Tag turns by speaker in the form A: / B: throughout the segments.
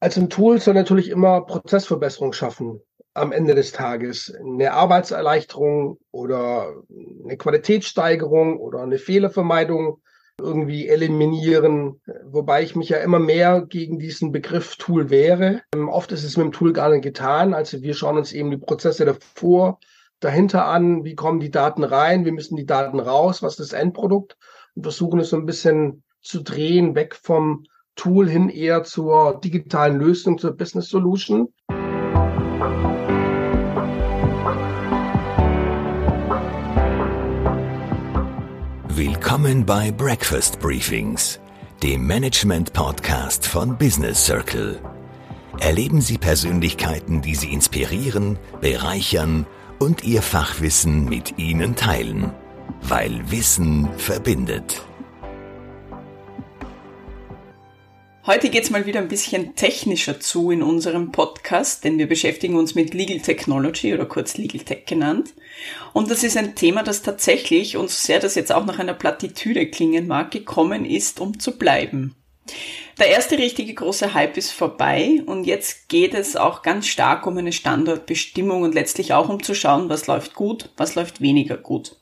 A: Also ein Tool soll natürlich immer Prozessverbesserung schaffen am Ende des Tages. Eine Arbeitserleichterung oder eine Qualitätssteigerung oder eine Fehlervermeidung irgendwie eliminieren, wobei ich mich ja immer mehr gegen diesen Begriff Tool wehre. Ähm, oft ist es mit dem Tool gar nicht getan. Also wir schauen uns eben die Prozesse davor, dahinter an, wie kommen die Daten rein, wie müssen die Daten raus, was ist das Endprodukt und versuchen es so ein bisschen zu drehen, weg vom Tool hin eher zur digitalen Lösung, zur Business Solution.
B: Willkommen bei Breakfast Briefings, dem Management-Podcast von Business Circle. Erleben Sie Persönlichkeiten, die Sie inspirieren, bereichern und Ihr Fachwissen mit Ihnen teilen, weil Wissen verbindet.
C: Heute geht's mal wieder ein bisschen technischer zu in unserem Podcast, denn wir beschäftigen uns mit Legal Technology oder kurz Legal Tech genannt. Und das ist ein Thema, das tatsächlich, und so sehr das jetzt auch nach einer Plattitüde klingen mag, gekommen ist, um zu bleiben. Der erste richtige große Hype ist vorbei und jetzt geht es auch ganz stark um eine Standortbestimmung und letztlich auch um zu schauen, was läuft gut, was läuft weniger gut.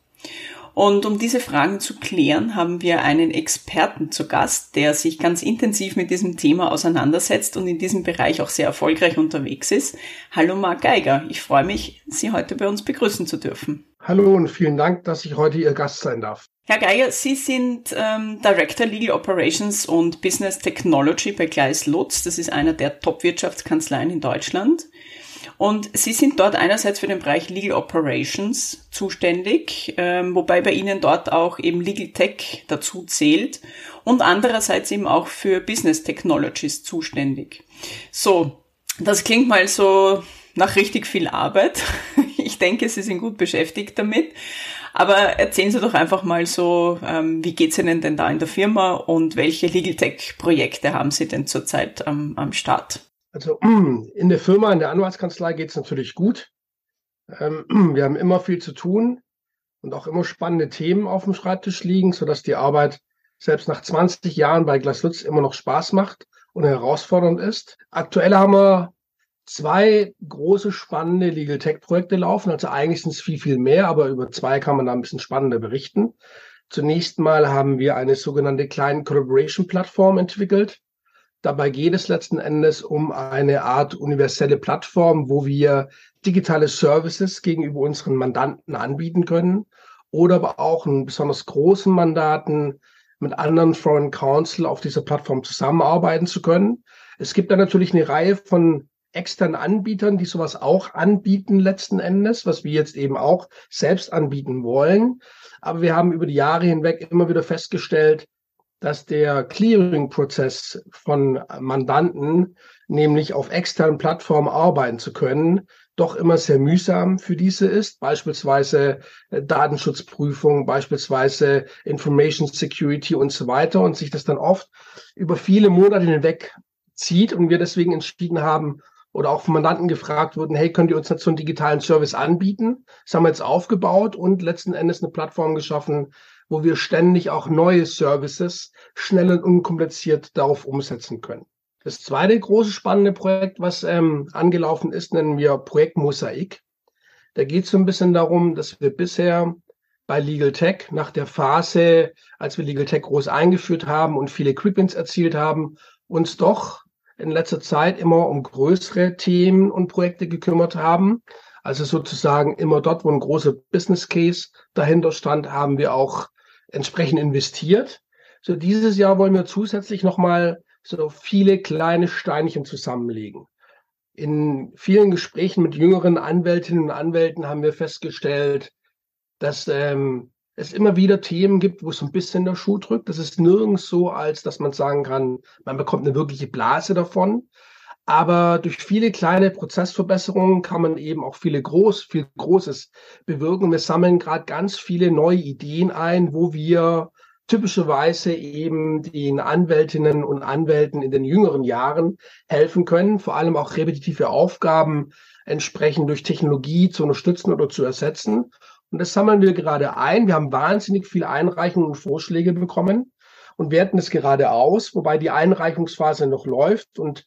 C: Und um diese Fragen zu klären, haben wir einen Experten zu Gast, der sich ganz intensiv mit diesem Thema auseinandersetzt und in diesem Bereich auch sehr erfolgreich unterwegs ist. Hallo Marc Geiger, ich freue mich, Sie heute bei uns begrüßen zu dürfen.
A: Hallo und vielen Dank, dass ich heute Ihr Gast sein darf.
C: Herr Geiger, Sie sind ähm, Director Legal Operations und Business Technology bei Gleis Lutz. Das ist einer der Top-Wirtschaftskanzleien in Deutschland. Und Sie sind dort einerseits für den Bereich Legal Operations zuständig, ähm, wobei bei Ihnen dort auch eben Legal Tech dazu zählt und andererseits eben auch für Business Technologies zuständig. So, das klingt mal so nach richtig viel Arbeit. Ich denke, Sie sind gut beschäftigt damit. Aber erzählen Sie doch einfach mal so, ähm, wie geht's Ihnen denn da in der Firma und welche Legal Tech Projekte haben Sie denn zurzeit am, am Start?
A: Also in der Firma, in der Anwaltskanzlei geht es natürlich gut. Ähm, wir haben immer viel zu tun und auch immer spannende Themen auf dem Schreibtisch liegen, sodass die Arbeit selbst nach 20 Jahren bei Glaslutz immer noch Spaß macht und herausfordernd ist. Aktuell haben wir zwei große spannende Legal Tech Projekte laufen. Also eigentlich sind es viel, viel mehr, aber über zwei kann man da ein bisschen spannender berichten. Zunächst mal haben wir eine sogenannte Client Collaboration Plattform entwickelt. Dabei geht es letzten Endes um eine Art universelle Plattform, wo wir digitale Services gegenüber unseren Mandanten anbieten können oder aber auch einen besonders großen Mandaten mit anderen Foreign Council auf dieser Plattform zusammenarbeiten zu können. Es gibt da natürlich eine Reihe von externen Anbietern, die sowas auch anbieten letzten Endes, was wir jetzt eben auch selbst anbieten wollen. Aber wir haben über die Jahre hinweg immer wieder festgestellt, dass der Clearing-Prozess von Mandanten, nämlich auf externen Plattformen arbeiten zu können, doch immer sehr mühsam für diese ist, beispielsweise äh, Datenschutzprüfung, beispielsweise Information Security und so weiter und sich das dann oft über viele Monate hinweg zieht und wir deswegen entschieden haben oder auch von Mandanten gefragt wurden, hey, könnt ihr uns so einen digitalen Service anbieten? Das haben wir jetzt aufgebaut und letzten Endes eine Plattform geschaffen, wo wir ständig auch neue Services schnell und unkompliziert darauf umsetzen können. Das zweite große spannende Projekt, was ähm, angelaufen ist, nennen wir Projekt Mosaik. Da geht es so ein bisschen darum, dass wir bisher bei Legal Tech nach der Phase, als wir Legal Tech groß eingeführt haben und viele Quickwins erzielt haben, uns doch in letzter Zeit immer um größere Themen und Projekte gekümmert haben. Also sozusagen immer dort, wo ein großer Business Case dahinter stand, haben wir auch entsprechend investiert. So dieses Jahr wollen wir zusätzlich nochmal so viele kleine Steinchen zusammenlegen. In vielen Gesprächen mit jüngeren Anwältinnen und Anwälten haben wir festgestellt, dass ähm, es immer wieder Themen gibt, wo es ein bisschen der Schuh drückt. Das ist nirgends so, als dass man sagen kann, man bekommt eine wirkliche Blase davon. Aber durch viele kleine Prozessverbesserungen kann man eben auch viele groß, viel Großes bewirken. Wir sammeln gerade ganz viele neue Ideen ein, wo wir typischerweise eben den Anwältinnen und Anwälten in den jüngeren Jahren helfen können, vor allem auch repetitive Aufgaben entsprechend durch Technologie zu unterstützen oder zu ersetzen. Und das sammeln wir gerade ein. Wir haben wahnsinnig viele Einreichungen und Vorschläge bekommen und werten es gerade aus, wobei die Einreichungsphase noch läuft und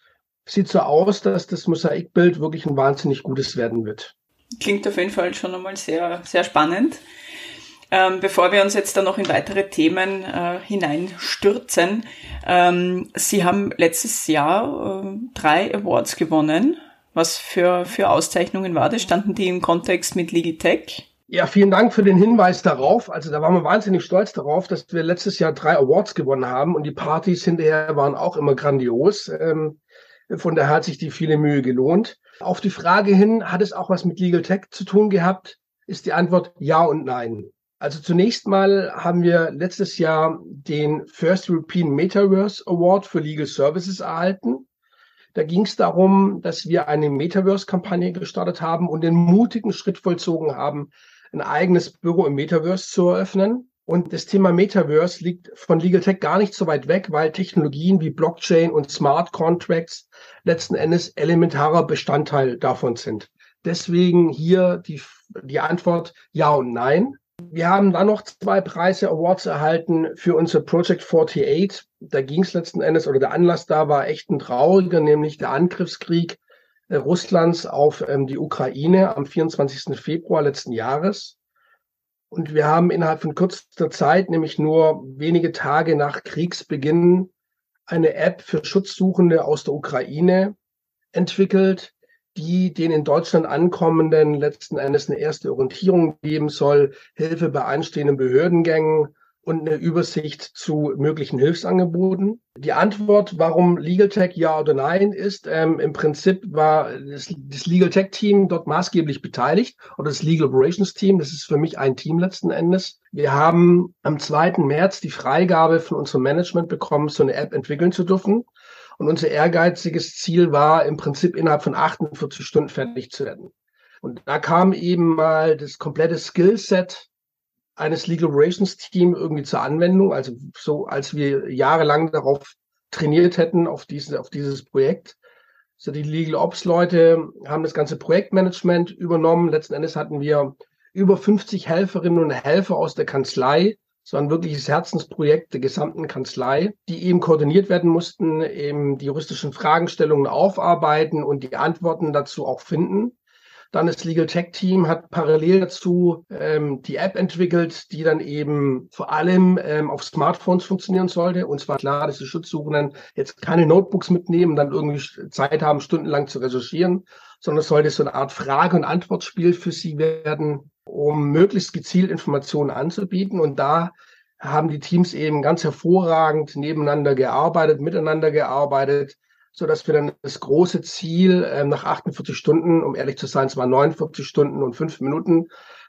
A: sieht so aus, dass das Mosaikbild wirklich ein wahnsinnig gutes werden wird.
C: Klingt auf jeden Fall schon einmal sehr, sehr spannend. Ähm, bevor wir uns jetzt dann noch in weitere Themen äh, hineinstürzen, ähm, Sie haben letztes Jahr äh, drei Awards gewonnen. Was für, für Auszeichnungen war das? Standen die im Kontext mit Legal Tech?
A: Ja, vielen Dank für den Hinweis darauf. Also da waren wir wahnsinnig stolz darauf, dass wir letztes Jahr drei Awards gewonnen haben und die Partys hinterher waren auch immer grandios. Ähm, von daher hat sich die viele Mühe gelohnt. Auf die Frage hin, hat es auch was mit Legal Tech zu tun gehabt, ist die Antwort ja und nein. Also zunächst mal haben wir letztes Jahr den First European Metaverse Award für Legal Services erhalten. Da ging es darum, dass wir eine Metaverse-Kampagne gestartet haben und den mutigen Schritt vollzogen haben, ein eigenes Büro im Metaverse zu eröffnen. Und das Thema Metaverse liegt von Legal Tech gar nicht so weit weg, weil Technologien wie Blockchain und Smart Contracts letzten Endes elementarer Bestandteil davon sind. Deswegen hier die, die Antwort ja und nein. Wir haben dann noch zwei Preise, Awards erhalten für unser Project 48. Da ging es letzten Endes, oder der Anlass da war echt ein trauriger, nämlich der Angriffskrieg äh, Russlands auf ähm, die Ukraine am 24. Februar letzten Jahres. Und wir haben innerhalb von kürzester Zeit, nämlich nur wenige Tage nach Kriegsbeginn, eine App für Schutzsuchende aus der Ukraine entwickelt, die den in Deutschland ankommenden letzten Endes eine erste Orientierung geben soll, Hilfe bei anstehenden Behördengängen und eine Übersicht zu möglichen Hilfsangeboten. Die Antwort, warum Legal Tech ja oder nein ist, ähm, im Prinzip war das, das Legal Tech Team dort maßgeblich beteiligt oder das Legal Operations Team. Das ist für mich ein Team letzten Endes. Wir haben am 2. März die Freigabe von unserem Management bekommen, so eine App entwickeln zu dürfen. Und unser ehrgeiziges Ziel war, im Prinzip innerhalb von 48 Stunden fertig zu werden. Und da kam eben mal das komplette Skillset eines Legal Operations Team irgendwie zur Anwendung. Also so, als wir jahrelang darauf trainiert hätten, auf, diese, auf dieses Projekt. So die Legal Ops Leute haben das ganze Projektmanagement übernommen. Letzten Endes hatten wir über 50 Helferinnen und Helfer aus der Kanzlei, es war ein wirkliches Herzensprojekt der gesamten Kanzlei, die eben koordiniert werden mussten, eben die juristischen Fragestellungen aufarbeiten und die Antworten dazu auch finden. Dann das Legal Tech Team hat parallel dazu ähm, die App entwickelt, die dann eben vor allem ähm, auf Smartphones funktionieren sollte. Und zwar klar, dass die Schutzsuchenden jetzt keine Notebooks mitnehmen, dann irgendwie Zeit haben, stundenlang zu recherchieren, sondern es sollte so eine Art Frage- und Antwortspiel für sie werden, um möglichst gezielt Informationen anzubieten. Und da haben die Teams eben ganz hervorragend nebeneinander gearbeitet, miteinander gearbeitet, so dass wir dann das große Ziel ähm, nach 48 Stunden, um ehrlich zu sein, es waren 49 Stunden und fünf Minuten,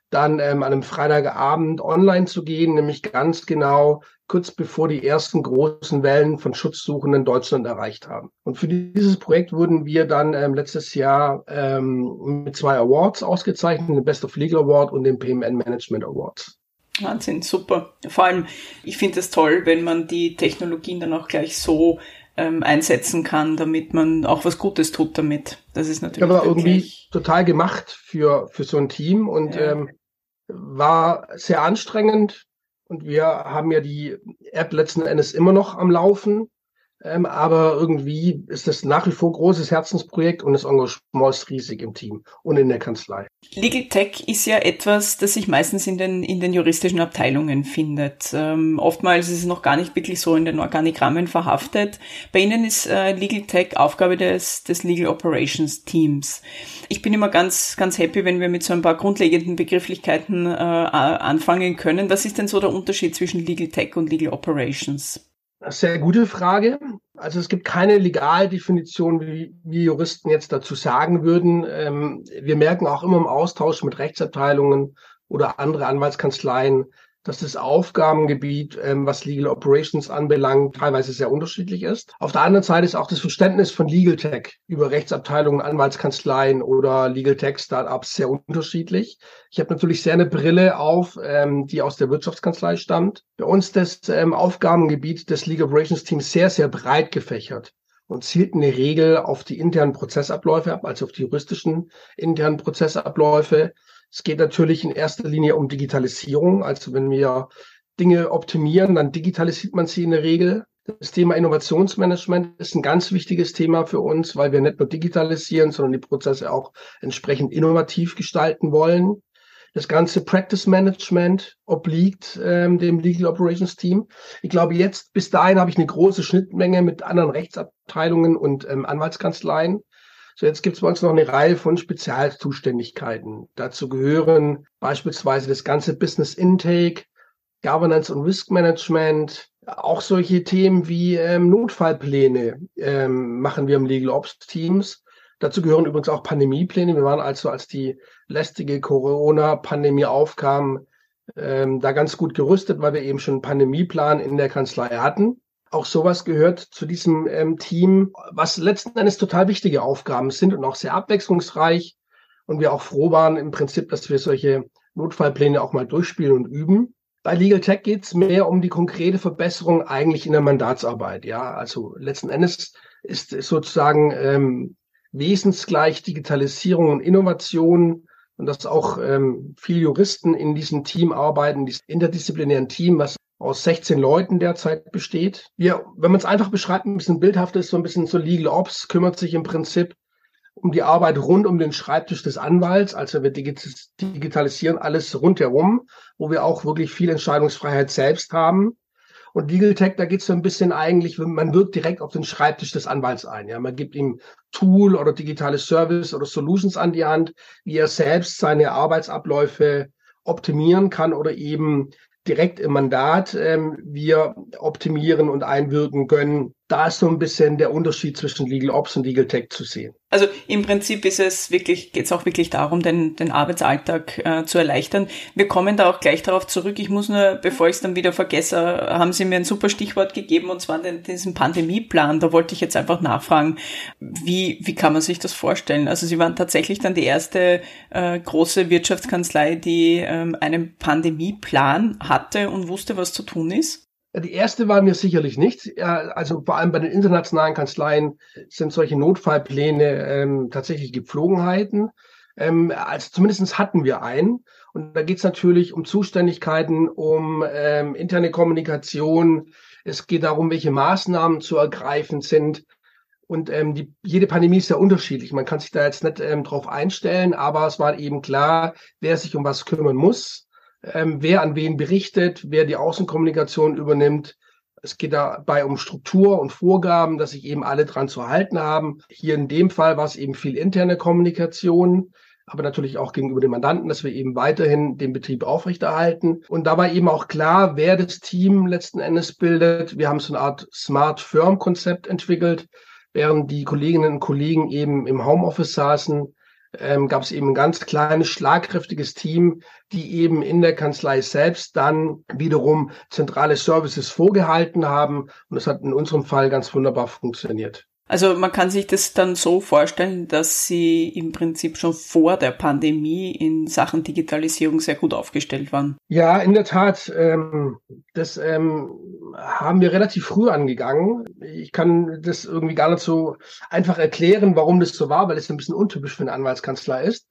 A: dann ähm, an einem Freitagabend online zu gehen, nämlich ganz genau kurz bevor die ersten großen Wellen von Schutzsuchenden Deutschland erreicht haben. Und für dieses Projekt wurden wir dann ähm, letztes Jahr ähm, mit zwei Awards ausgezeichnet, den Best of Legal Award und den PMN Management Awards.
C: Wahnsinn, super. Vor allem, ich finde es toll, wenn man die Technologien dann auch gleich so ähm, einsetzen kann, damit man auch was Gutes tut damit. Das ist natürlich.
A: Aber irgendwie total gemacht für, für so ein Team und ja. ähm, war sehr anstrengend. Und wir haben ja die App letzten Endes immer noch am Laufen. Ähm, aber irgendwie ist das nach wie vor großes Herzensprojekt und das Engagement ist riesig im Team und in der Kanzlei.
C: Legal Tech ist ja etwas, das sich meistens in den, in den juristischen Abteilungen findet. Ähm, oftmals ist es noch gar nicht wirklich so in den Organigrammen verhaftet. Bei Ihnen ist äh, Legal Tech Aufgabe des, des Legal Operations Teams. Ich bin immer ganz, ganz happy, wenn wir mit so ein paar grundlegenden Begrifflichkeiten äh, anfangen können. Was ist denn so der Unterschied zwischen Legal Tech und Legal Operations?
A: Sehr gute Frage. Also es gibt keine Legaldefinition, wie wir Juristen jetzt dazu sagen würden. Ähm, wir merken auch immer im Austausch mit Rechtsabteilungen oder andere Anwaltskanzleien, dass das Aufgabengebiet, ähm, was Legal Operations anbelangt, teilweise sehr unterschiedlich ist. Auf der anderen Seite ist auch das Verständnis von Legal Tech über Rechtsabteilungen, Anwaltskanzleien oder Legal Tech Startups sehr unterschiedlich. Ich habe natürlich sehr eine Brille auf, ähm, die aus der Wirtschaftskanzlei stammt. Bei uns das ähm, Aufgabengebiet des Legal Operations Teams sehr, sehr breit gefächert und zielt in der Regel auf die internen Prozessabläufe ab, also auf die juristischen internen Prozessabläufe. Es geht natürlich in erster Linie um Digitalisierung. Also wenn wir Dinge optimieren, dann digitalisiert man sie in der Regel. Das Thema Innovationsmanagement ist ein ganz wichtiges Thema für uns, weil wir nicht nur digitalisieren, sondern die Prozesse auch entsprechend innovativ gestalten wollen. Das ganze Practice Management obliegt ähm, dem Legal Operations Team. Ich glaube, jetzt bis dahin habe ich eine große Schnittmenge mit anderen Rechtsabteilungen und ähm, Anwaltskanzleien. So, jetzt gibt es bei uns noch eine Reihe von Spezialzuständigkeiten. Dazu gehören beispielsweise das ganze Business Intake, Governance und Risk Management, auch solche Themen wie ähm, Notfallpläne ähm, machen wir im Legal Ops Teams. Dazu gehören übrigens auch Pandemiepläne. Wir waren also, als die lästige Corona-Pandemie aufkam, ähm, da ganz gut gerüstet, weil wir eben schon einen Pandemieplan in der Kanzlei hatten. Auch sowas gehört zu diesem ähm, Team, was letzten Endes total wichtige Aufgaben sind und auch sehr abwechslungsreich. Und wir auch froh waren im Prinzip, dass wir solche Notfallpläne auch mal durchspielen und üben. Bei Legal Tech geht es mehr um die konkrete Verbesserung eigentlich in der Mandatsarbeit. Ja, also letzten Endes ist sozusagen ähm, wesensgleich Digitalisierung und Innovation und dass auch ähm, viele Juristen in diesem Team arbeiten, diesem interdisziplinären Team, was aus 16 Leuten derzeit besteht. Wir, wenn man es einfach beschreibt, ein bisschen bildhaft ist, so ein bisschen so Legal Ops kümmert sich im Prinzip um die Arbeit rund um den Schreibtisch des Anwalts. Also wir digitalisieren alles rundherum, wo wir auch wirklich viel Entscheidungsfreiheit selbst haben. Und Legal Tech, da geht es so ein bisschen eigentlich, man wirkt direkt auf den Schreibtisch des Anwalts ein. Ja, man gibt ihm Tool oder digitale Service oder Solutions an die Hand, wie er selbst seine Arbeitsabläufe optimieren kann oder eben direkt im Mandat ähm, wir optimieren und einwirken können. Da ist so ein bisschen der Unterschied zwischen Legal Ops und Legal Tech zu sehen.
C: Also im Prinzip ist es wirklich, geht es auch wirklich darum, den, den Arbeitsalltag äh, zu erleichtern. Wir kommen da auch gleich darauf zurück. Ich muss nur, bevor ich es dann wieder vergesse, haben Sie mir ein super Stichwort gegeben und zwar den, diesen Pandemieplan. Da wollte ich jetzt einfach nachfragen, wie, wie kann man sich das vorstellen? Also Sie waren tatsächlich dann die erste äh, große Wirtschaftskanzlei, die ähm, einen Pandemieplan hatte und wusste, was zu tun ist?
A: Die erste waren wir sicherlich nicht. Also vor allem bei den internationalen Kanzleien sind solche Notfallpläne ähm, tatsächlich Gepflogenheiten. Ähm, also zumindest hatten wir einen. Und da geht es natürlich um Zuständigkeiten, um ähm, interne Kommunikation. Es geht darum, welche Maßnahmen zu ergreifen sind. Und ähm, die, jede Pandemie ist ja unterschiedlich. Man kann sich da jetzt nicht ähm, drauf einstellen, aber es war eben klar, wer sich um was kümmern muss ähm, wer an wen berichtet, wer die Außenkommunikation übernimmt. Es geht dabei um Struktur und Vorgaben, dass sich eben alle dran zu halten haben. Hier in dem Fall war es eben viel interne Kommunikation, aber natürlich auch gegenüber den Mandanten, dass wir eben weiterhin den Betrieb aufrechterhalten. Und da war eben auch klar, wer das Team letzten Endes bildet. Wir haben so eine Art Smart Firm Konzept entwickelt, während die Kolleginnen und Kollegen eben im Homeoffice saßen ähm, gab es eben ein ganz kleines, schlagkräftiges Team, die eben in der Kanzlei selbst dann wiederum zentrale Services vorgehalten haben. Und das hat in unserem Fall ganz wunderbar funktioniert.
C: Also man kann sich das dann so vorstellen, dass Sie im Prinzip schon vor der Pandemie in Sachen Digitalisierung sehr gut aufgestellt waren.
A: Ja, in der Tat. Ähm, das ähm, haben wir relativ früh angegangen. Ich kann das irgendwie gar nicht so einfach erklären, warum das so war, weil es ein bisschen untypisch für eine Anwaltskanzlei ist.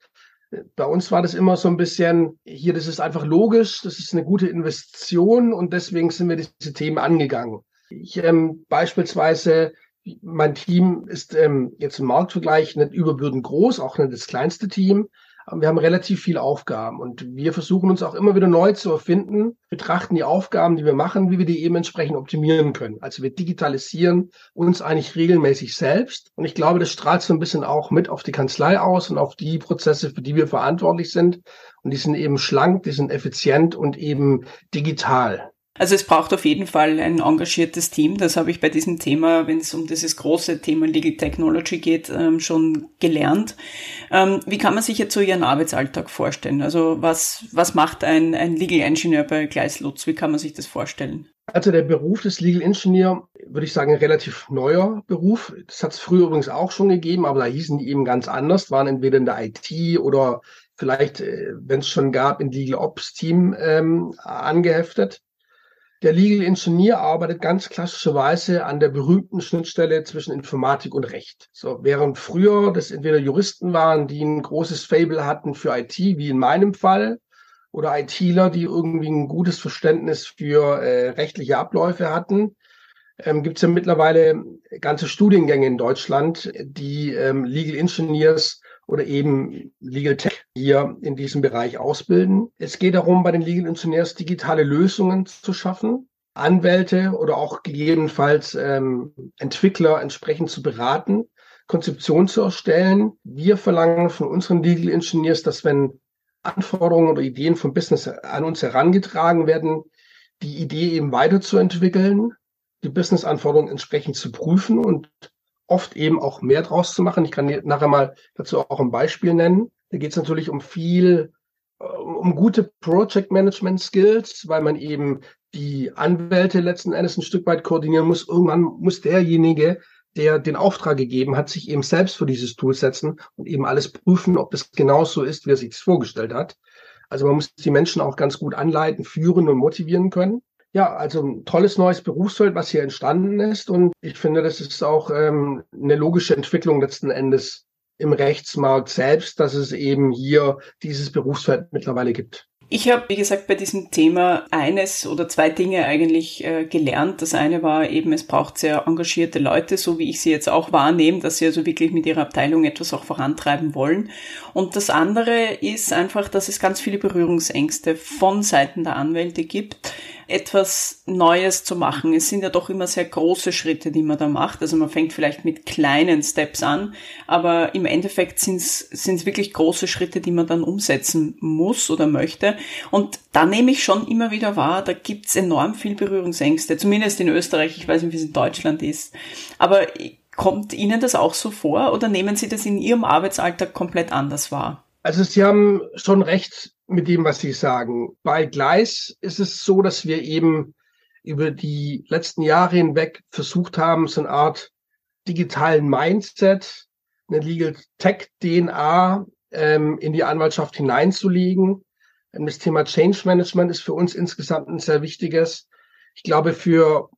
A: Bei uns war das immer so ein bisschen, hier, das ist einfach logisch, das ist eine gute Investition und deswegen sind wir diese Themen angegangen. Ich ähm, beispielsweise mein Team ist ähm, jetzt im Marktvergleich nicht überbürdend groß, auch nicht das kleinste Team. Aber wir haben relativ viele Aufgaben und wir versuchen uns auch immer wieder neu zu erfinden, betrachten die Aufgaben, die wir machen, wie wir die eben entsprechend optimieren können. Also wir digitalisieren uns eigentlich regelmäßig selbst und ich glaube, das strahlt so ein bisschen auch mit auf die Kanzlei aus und auf die Prozesse, für die wir verantwortlich sind. Und die sind eben schlank, die sind effizient und eben digital.
C: Also es braucht auf jeden Fall ein engagiertes Team. Das habe ich bei diesem Thema, wenn es um dieses große Thema Legal Technology geht, ähm, schon gelernt. Ähm, wie kann man sich jetzt so Ihren Arbeitsalltag vorstellen? Also was, was macht ein, ein Legal Engineer bei Gleis Lutz? Wie kann man sich das vorstellen?
A: Also der Beruf des Legal Engineer, würde ich sagen, ein relativ neuer Beruf. Das hat es früher übrigens auch schon gegeben, aber da hießen die eben ganz anders, waren entweder in der IT oder vielleicht, äh, wenn es schon gab, in Legal Ops Team ähm, angeheftet. Der Legal Engineer arbeitet ganz klassischerweise an der berühmten Schnittstelle zwischen Informatik und Recht. So, während früher das entweder Juristen waren, die ein großes Fable hatten für IT, wie in meinem Fall, oder ITler, die irgendwie ein gutes Verständnis für äh, rechtliche Abläufe hatten, ähm, gibt es ja mittlerweile ganze Studiengänge in Deutschland, die ähm, Legal Engineers oder eben Legal Tech hier in diesem Bereich ausbilden. Es geht darum, bei den Legal Engineers digitale Lösungen zu schaffen, Anwälte oder auch gegebenenfalls ähm, Entwickler entsprechend zu beraten, Konzeption zu erstellen. Wir verlangen von unseren Legal Engineers, dass wenn Anforderungen oder Ideen vom Business an uns herangetragen werden, die Idee eben weiterzuentwickeln, die Business-Anforderungen entsprechend zu prüfen und oft eben auch mehr draus zu machen. Ich kann nachher mal dazu auch ein Beispiel nennen. Da geht es natürlich um viel, äh, um gute Project Management Skills, weil man eben die Anwälte letzten Endes ein Stück weit koordinieren muss. Irgendwann muss derjenige, der den Auftrag gegeben hat, sich eben selbst für dieses Tool setzen und eben alles prüfen, ob das genauso ist, wie er sich das vorgestellt hat. Also man muss die Menschen auch ganz gut anleiten, führen und motivieren können. Ja, also ein tolles neues Berufsfeld, was hier entstanden ist. Und ich finde, das ist auch ähm, eine logische Entwicklung letzten Endes im Rechtsmarkt selbst, dass es eben hier dieses Berufsfeld mittlerweile gibt.
C: Ich habe, wie gesagt, bei diesem Thema eines oder zwei Dinge eigentlich äh, gelernt. Das eine war eben, es braucht sehr engagierte Leute, so wie ich sie jetzt auch wahrnehme, dass sie also wirklich mit ihrer Abteilung etwas auch vorantreiben wollen. Und das andere ist einfach, dass es ganz viele Berührungsängste von Seiten der Anwälte gibt etwas Neues zu machen. Es sind ja doch immer sehr große Schritte, die man da macht. Also man fängt vielleicht mit kleinen Steps an, aber im Endeffekt sind es wirklich große Schritte, die man dann umsetzen muss oder möchte. Und da nehme ich schon immer wieder wahr, da gibt's enorm viel Berührungsängste, zumindest in Österreich. Ich weiß nicht, wie es in Deutschland ist. Aber kommt Ihnen das auch so vor oder nehmen Sie das in Ihrem Arbeitsalltag komplett anders wahr?
A: Also Sie haben schon recht mit dem, was Sie sagen. Bei Gleis ist es so, dass wir eben über die letzten Jahre hinweg versucht haben, so eine Art digitalen Mindset, eine Legal Tech DNA ähm, in die Anwaltschaft hineinzulegen. Ähm, das Thema Change Management ist für uns insgesamt ein sehr wichtiges. Ich glaube, für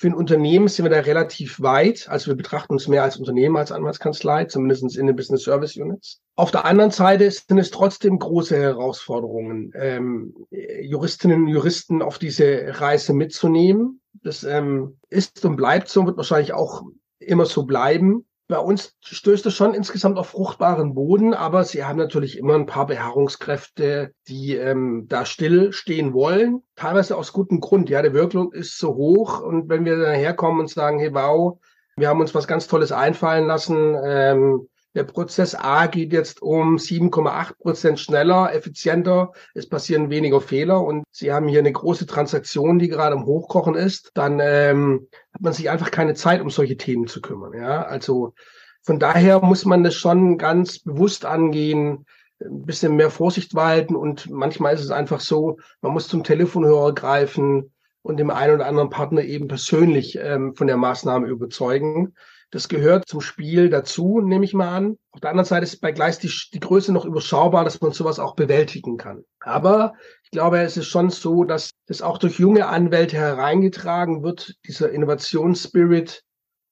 A: für ein Unternehmen sind wir da relativ weit. Also wir betrachten uns mehr als Unternehmen als Anwaltskanzlei, zumindest in den Business Service Units. Auf der anderen Seite sind es trotzdem große Herausforderungen, ähm, Juristinnen und Juristen auf diese Reise mitzunehmen. Das ähm, ist und bleibt so, wird wahrscheinlich auch immer so bleiben bei uns stößt es schon insgesamt auf fruchtbaren Boden, aber sie haben natürlich immer ein paar Beharrungskräfte, die ähm, da still stehen wollen. Teilweise aus gutem Grund. Ja, der Workload ist so hoch und wenn wir daherkommen und sagen, hey, wow, wir haben uns was ganz Tolles einfallen lassen, ähm, der Prozess A geht jetzt um 7,8 Prozent schneller, effizienter. Es passieren weniger Fehler und Sie haben hier eine große Transaktion, die gerade im Hochkochen ist. Dann ähm, hat man sich einfach keine Zeit, um solche Themen zu kümmern. Ja, also von daher muss man das schon ganz bewusst angehen, ein bisschen mehr Vorsicht walten und manchmal ist es einfach so, man muss zum Telefonhörer greifen und dem einen oder anderen Partner eben persönlich ähm, von der Maßnahme überzeugen. Das gehört zum Spiel dazu, nehme ich mal an. Auf der anderen Seite ist bei Gleis die, die Größe noch überschaubar, dass man sowas auch bewältigen kann. Aber ich glaube, es ist schon so, dass das auch durch junge Anwälte hereingetragen wird, dieser Innovationsspirit,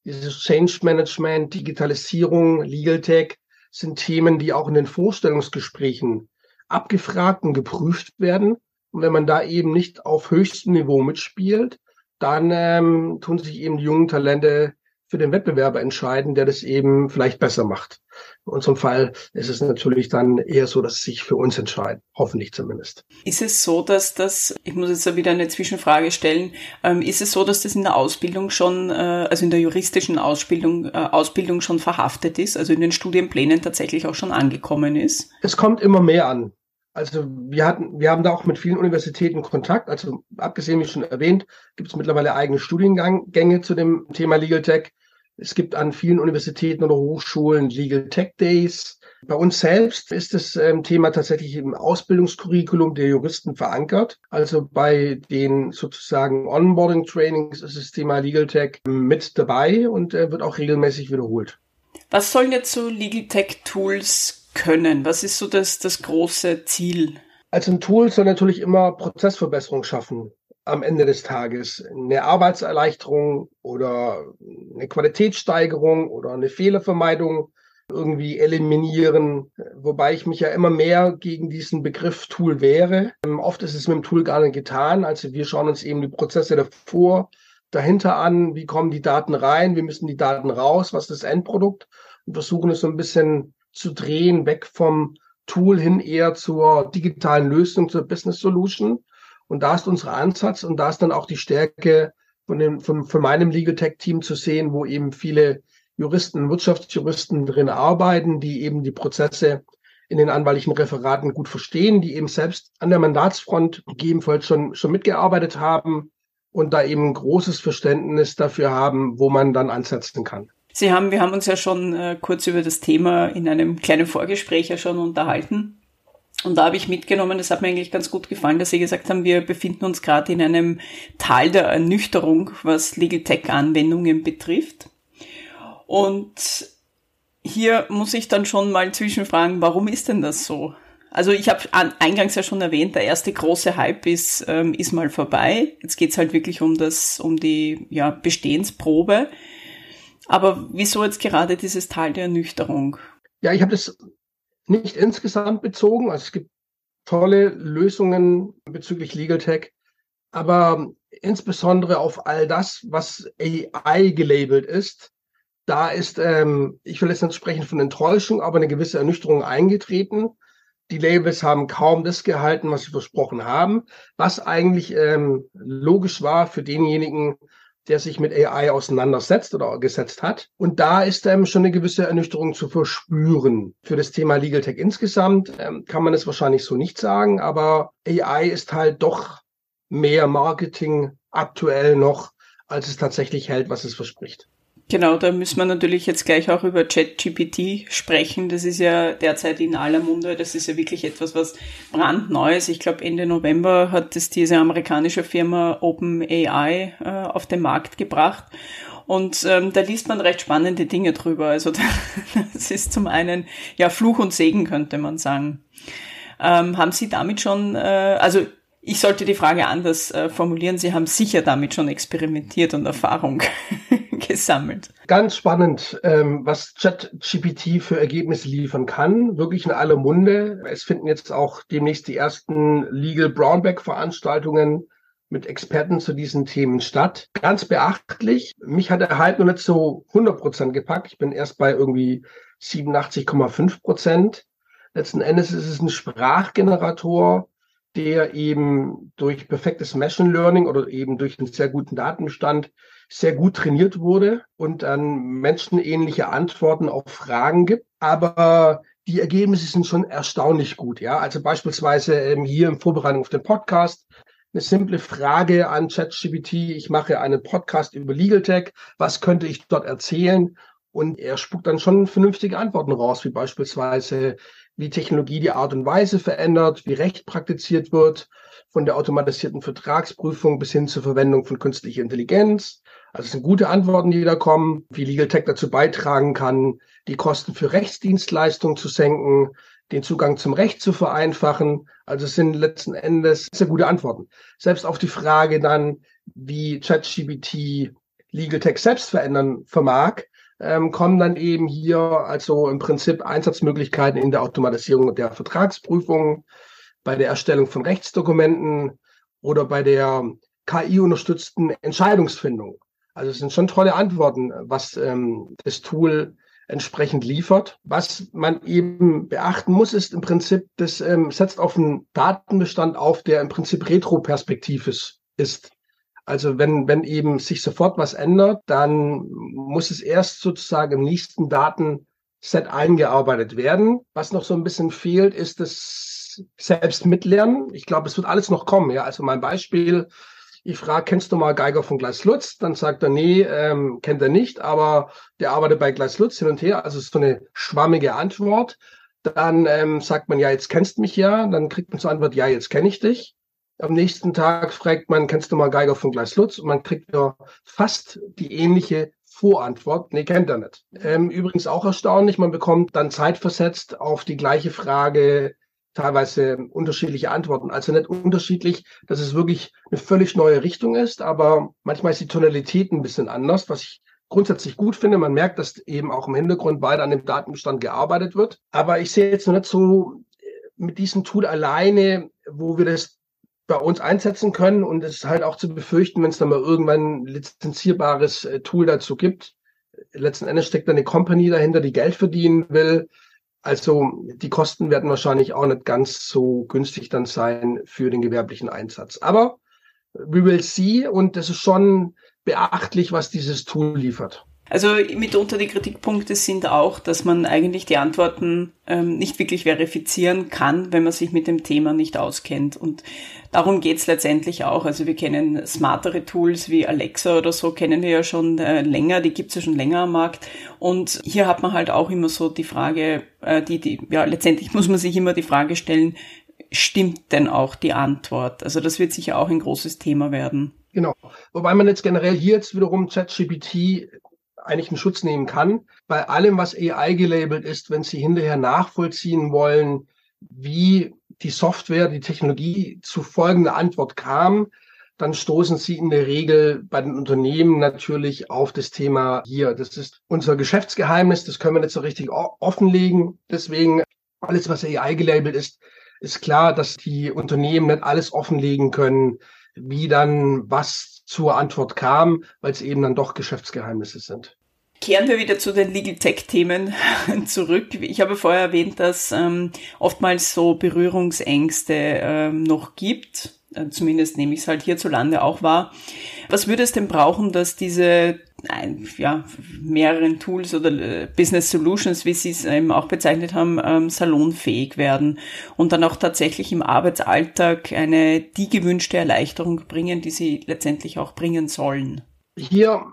A: dieses Change Management, Digitalisierung, Legal Tech sind Themen, die auch in den Vorstellungsgesprächen abgefragt und geprüft werden. Und wenn man da eben nicht auf höchstem Niveau mitspielt, dann ähm, tun sich eben die jungen Talente für den Wettbewerber entscheiden, der das eben vielleicht besser macht. In unserem Fall ist es natürlich dann eher so, dass sie sich für uns entscheiden, hoffentlich zumindest.
C: Ist es so, dass das, ich muss jetzt wieder eine Zwischenfrage stellen, ähm, ist es so, dass das in der Ausbildung schon, äh, also in der juristischen Ausbildung, äh, Ausbildung schon verhaftet ist, also in den Studienplänen tatsächlich auch schon angekommen ist?
A: Es kommt immer mehr an. Also wir hatten, wir haben da auch mit vielen Universitäten Kontakt. Also abgesehen, wie schon erwähnt, gibt es mittlerweile eigene Studiengänge zu dem Thema Legal Tech. Es gibt an vielen Universitäten oder Hochschulen Legal Tech Days. Bei uns selbst ist das ähm, Thema tatsächlich im Ausbildungskurriculum der Juristen verankert. Also bei den sozusagen Onboarding Trainings ist das Thema Legal Tech mit dabei und äh, wird auch regelmäßig wiederholt.
C: Was sollen jetzt so Legal Tech Tools können? Was ist so das, das große Ziel?
A: Also ein Tool soll natürlich immer Prozessverbesserung schaffen am Ende des Tages eine Arbeitserleichterung oder eine Qualitätssteigerung oder eine Fehlervermeidung irgendwie eliminieren, wobei ich mich ja immer mehr gegen diesen Begriff Tool wehre. Ähm, oft ist es mit dem Tool gar nicht getan. Also wir schauen uns eben die Prozesse davor, dahinter an, wie kommen die Daten rein, wie müssen die Daten raus, was ist das Endprodukt und versuchen es so ein bisschen zu drehen, weg vom Tool hin eher zur digitalen Lösung, zur Business Solution. Und da ist unser Ansatz und da ist dann auch die Stärke von, dem, von, von meinem Legal Tech Team zu sehen, wo eben viele Juristen, Wirtschaftsjuristen drin arbeiten, die eben die Prozesse in den anwaltlichen Referaten gut verstehen, die eben selbst an der Mandatsfront gegebenenfalls schon, schon mitgearbeitet haben und da eben großes Verständnis dafür haben, wo man dann ansetzen kann.
C: Sie haben, wir haben uns ja schon äh, kurz über das Thema in einem kleinen Vorgespräch ja schon unterhalten. Und da habe ich mitgenommen, das hat mir eigentlich ganz gut gefallen, dass Sie gesagt haben, wir befinden uns gerade in einem Tal der Ernüchterung, was Legal Tech Anwendungen betrifft. Und hier muss ich dann schon mal zwischenfragen, warum ist denn das so? Also ich habe eingangs ja schon erwähnt, der erste große Hype ist, ähm, ist mal vorbei. Jetzt geht's halt wirklich um das, um die ja, Bestehensprobe. Aber wieso jetzt gerade dieses Tal der Ernüchterung?
A: Ja, ich habe das nicht insgesamt bezogen. Also es gibt tolle Lösungen bezüglich Legal Tech, aber insbesondere auf all das, was AI gelabelt ist, da ist, ähm, ich will jetzt nicht sprechen von Enttäuschung, aber eine gewisse Ernüchterung eingetreten. Die Labels haben kaum das gehalten, was sie versprochen haben, was eigentlich ähm, logisch war für denjenigen, der sich mit AI auseinandersetzt oder gesetzt hat. Und da ist ähm, schon eine gewisse Ernüchterung zu verspüren. Für das Thema Legal Tech insgesamt ähm, kann man es wahrscheinlich so nicht sagen, aber AI ist halt doch mehr Marketing aktuell noch, als es tatsächlich hält, was es verspricht.
C: Genau, da müssen wir natürlich jetzt gleich auch über ChatGPT sprechen. Das ist ja derzeit in aller Munde. Das ist ja wirklich etwas, was brandneues. Ich glaube, Ende November hat es diese amerikanische Firma OpenAI äh, auf den Markt gebracht. Und ähm, da liest man recht spannende Dinge drüber. Also das ist zum einen ja Fluch und Segen, könnte man sagen. Ähm, haben Sie damit schon, äh, also ich sollte die Frage anders äh, formulieren. Sie haben sicher damit schon experimentiert und Erfahrung gesammelt.
A: Ganz spannend, ähm, was ChatGPT für Ergebnisse liefern kann. Wirklich in aller Munde. Es finden jetzt auch demnächst die ersten Legal Brownback-Veranstaltungen mit Experten zu diesen Themen statt. Ganz beachtlich. Mich hat er halt noch nicht so 100 Prozent gepackt. Ich bin erst bei irgendwie 87,5 Prozent. Letzten Endes ist es ein Sprachgenerator, der eben durch perfektes Machine Learning oder eben durch einen sehr guten Datenbestand sehr gut trainiert wurde und dann menschenähnliche Antworten auf Fragen gibt. Aber die Ergebnisse sind schon erstaunlich gut. Ja, also beispielsweise ähm, hier in Vorbereitung auf den Podcast eine simple Frage an ChatGPT. Ich mache einen Podcast über Legal Tech. Was könnte ich dort erzählen? Und er spuckt dann schon vernünftige Antworten raus, wie beispielsweise, wie Technologie die Art und Weise verändert, wie Recht praktiziert wird, von der automatisierten Vertragsprüfung bis hin zur Verwendung von künstlicher Intelligenz. Also es sind gute Antworten, die da kommen, wie Legal Tech dazu beitragen kann, die Kosten für Rechtsdienstleistungen zu senken, den Zugang zum Recht zu vereinfachen. Also es sind letzten Endes sehr gute Antworten. Selbst auf die Frage dann, wie ChatGPT Legal Tech selbst verändern vermag, ähm, kommen dann eben hier also im Prinzip Einsatzmöglichkeiten in der Automatisierung der Vertragsprüfung, bei der Erstellung von Rechtsdokumenten oder bei der KI-unterstützten Entscheidungsfindung. Also es sind schon tolle Antworten, was ähm, das Tool entsprechend liefert. Was man eben beachten muss, ist im Prinzip, das ähm, setzt auf einen Datenbestand auf, der im Prinzip retroperspektivisch ist. Also wenn, wenn eben sich sofort was ändert, dann muss es erst sozusagen im nächsten Datenset eingearbeitet werden. Was noch so ein bisschen fehlt, ist das selbst mitlernen. Ich glaube, es wird alles noch kommen. Ja, also mein Beispiel. Ich frage, kennst du mal Geiger von Gleis Lutz? Dann sagt er, nee, ähm, kennt er nicht, aber der arbeitet bei Gleis Lutz hin und her. Also ist so eine schwammige Antwort. Dann ähm, sagt man, ja, jetzt kennst mich ja. Dann kriegt man zur Antwort, ja, jetzt kenne ich dich. Am nächsten Tag fragt man, kennst du mal Geiger von Gleis Lutz? Und man kriegt ja fast die ähnliche Vorantwort. Nee, kennt er nicht. Ähm, übrigens auch erstaunlich, man bekommt dann zeitversetzt auf die gleiche Frage teilweise unterschiedliche Antworten. Also nicht unterschiedlich, dass es wirklich eine völlig neue Richtung ist, aber manchmal ist die Tonalität ein bisschen anders, was ich grundsätzlich gut finde. Man merkt, dass eben auch im Hintergrund weiter an dem Datenbestand gearbeitet wird. Aber ich sehe jetzt noch nicht so mit diesem Tool alleine, wo wir das bei uns einsetzen können und es ist halt auch zu befürchten, wenn es dann mal irgendwann ein lizenzierbares äh, Tool dazu gibt. Letzten Endes steckt eine Company dahinter, die Geld verdienen will. Also die Kosten werden wahrscheinlich auch nicht ganz so günstig dann sein für den gewerblichen Einsatz. Aber we will see und das ist schon beachtlich, was dieses Tool liefert.
C: Also mitunter die Kritikpunkte sind auch, dass man eigentlich die Antworten ähm, nicht wirklich verifizieren kann, wenn man sich mit dem Thema nicht auskennt. Und darum geht's letztendlich auch. Also wir kennen smartere Tools wie Alexa oder so, kennen wir ja schon äh, länger, die gibt's ja schon länger am Markt. Und hier hat man halt auch immer so die Frage, äh, die, die, ja, letztendlich muss man sich immer die Frage stellen, stimmt denn auch die Antwort? Also das wird sicher auch ein großes Thema werden.
A: Genau. Wobei man jetzt generell hier jetzt wiederum ChatGPT eigentlich einen Schutz nehmen kann. Bei allem, was AI gelabelt ist, wenn Sie hinterher nachvollziehen wollen, wie die Software, die Technologie zu folgender Antwort kam, dann stoßen Sie in der Regel bei den Unternehmen natürlich auf das Thema hier. Das ist unser Geschäftsgeheimnis, das können wir nicht so richtig offenlegen. Deswegen alles, was AI gelabelt ist, ist klar, dass die Unternehmen nicht alles offenlegen können, wie dann was zur Antwort kam, weil es eben dann doch Geschäftsgeheimnisse sind.
C: Kehren wir wieder zu den Legal Tech-Themen zurück. Ich habe vorher erwähnt, dass ähm, oftmals so Berührungsängste ähm, noch gibt. Äh, zumindest nehme ich es halt hierzulande auch wahr. Was würde es denn brauchen, dass diese ein, ja, mehreren Tools oder äh, Business Solutions, wie Sie es eben auch bezeichnet haben, ähm, salonfähig werden und dann auch tatsächlich im Arbeitsalltag eine die gewünschte Erleichterung bringen, die sie letztendlich auch bringen sollen?
A: Hier,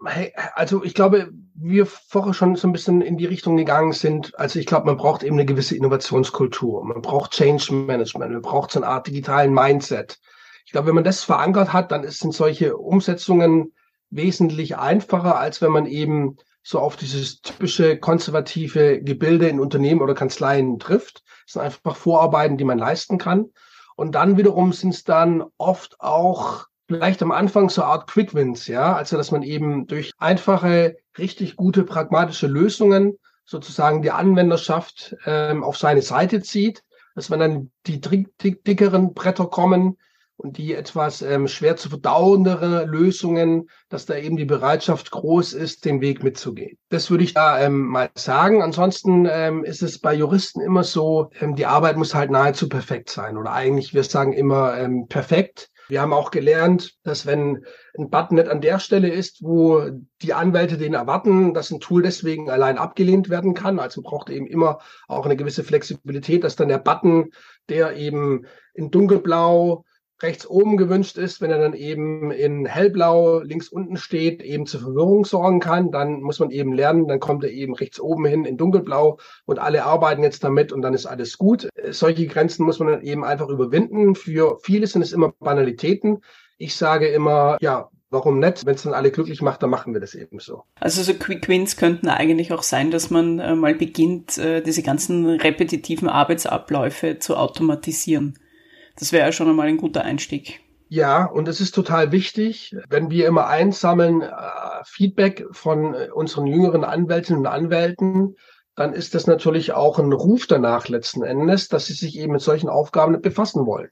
A: also ich glaube, wir vorher schon so ein bisschen in die Richtung gegangen sind. Also ich glaube, man braucht eben eine gewisse Innovationskultur. Man braucht Change Management. Man braucht so eine Art digitalen Mindset. Ich glaube, wenn man das verankert hat, dann sind solche Umsetzungen wesentlich einfacher, als wenn man eben so auf dieses typische konservative Gebilde in Unternehmen oder Kanzleien trifft. Das sind einfach Vorarbeiten, die man leisten kann. Und dann wiederum sind es dann oft auch vielleicht am Anfang so eine Art Quick Wins, ja, also dass man eben durch einfache, richtig gute, pragmatische Lösungen sozusagen die Anwenderschaft ähm, auf seine Seite zieht, dass wenn dann die dickeren Bretter kommen, und die etwas ähm, schwer zu verdauendere Lösungen, dass da eben die Bereitschaft groß ist, den Weg mitzugehen. Das würde ich da ähm, mal sagen. Ansonsten ähm, ist es bei Juristen immer so, ähm, die Arbeit muss halt nahezu perfekt sein oder eigentlich, wir sagen immer ähm, perfekt. Wir haben auch gelernt, dass wenn ein Button nicht an der Stelle ist, wo die Anwälte den erwarten, dass ein Tool deswegen allein abgelehnt werden kann. Also braucht eben immer auch eine gewisse Flexibilität, dass dann der Button, der eben in dunkelblau rechts oben gewünscht ist, wenn er dann eben in hellblau links unten steht, eben zur Verwirrung sorgen kann, dann muss man eben lernen, dann kommt er eben rechts oben hin in dunkelblau und alle arbeiten jetzt damit und dann ist alles gut. Solche Grenzen muss man dann eben einfach überwinden. Für viele sind es immer Banalitäten. Ich sage immer, ja, warum nicht? Wenn es dann alle glücklich macht, dann machen wir das eben so.
C: Also so Quick Wins könnten eigentlich auch sein, dass man äh, mal beginnt, äh, diese ganzen repetitiven Arbeitsabläufe zu automatisieren. Das wäre ja schon einmal ein guter Einstieg.
A: Ja, und es ist total wichtig, wenn wir immer einsammeln äh, Feedback von äh, unseren jüngeren Anwältinnen und Anwälten, dann ist das natürlich auch ein Ruf danach letzten Endes, dass sie sich eben mit solchen Aufgaben befassen wollen.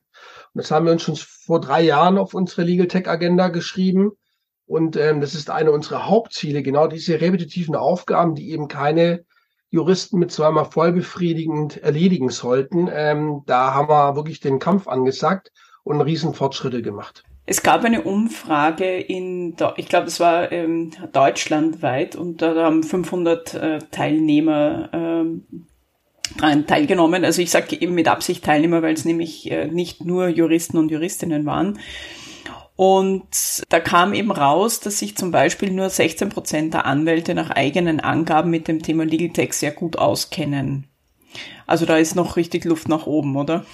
A: Und das haben wir uns schon vor drei Jahren auf unsere Legal Tech Agenda geschrieben. Und ähm, das ist eine unserer Hauptziele, genau diese repetitiven Aufgaben, die eben keine Juristen mit zweimal vollbefriedigend erledigen sollten. Ähm, da haben wir wirklich den Kampf angesagt und Riesenfortschritte gemacht.
C: Es gab eine Umfrage in, ich glaube, es war ähm, deutschlandweit und da haben 500 äh, Teilnehmer ähm, daran teilgenommen. Also ich sage eben mit Absicht Teilnehmer, weil es nämlich äh, nicht nur Juristen und Juristinnen waren. Und da kam eben raus, dass sich zum Beispiel nur 16 Prozent der Anwälte nach eigenen Angaben mit dem Thema Legal Tech sehr gut auskennen. Also da ist noch richtig Luft nach oben, oder?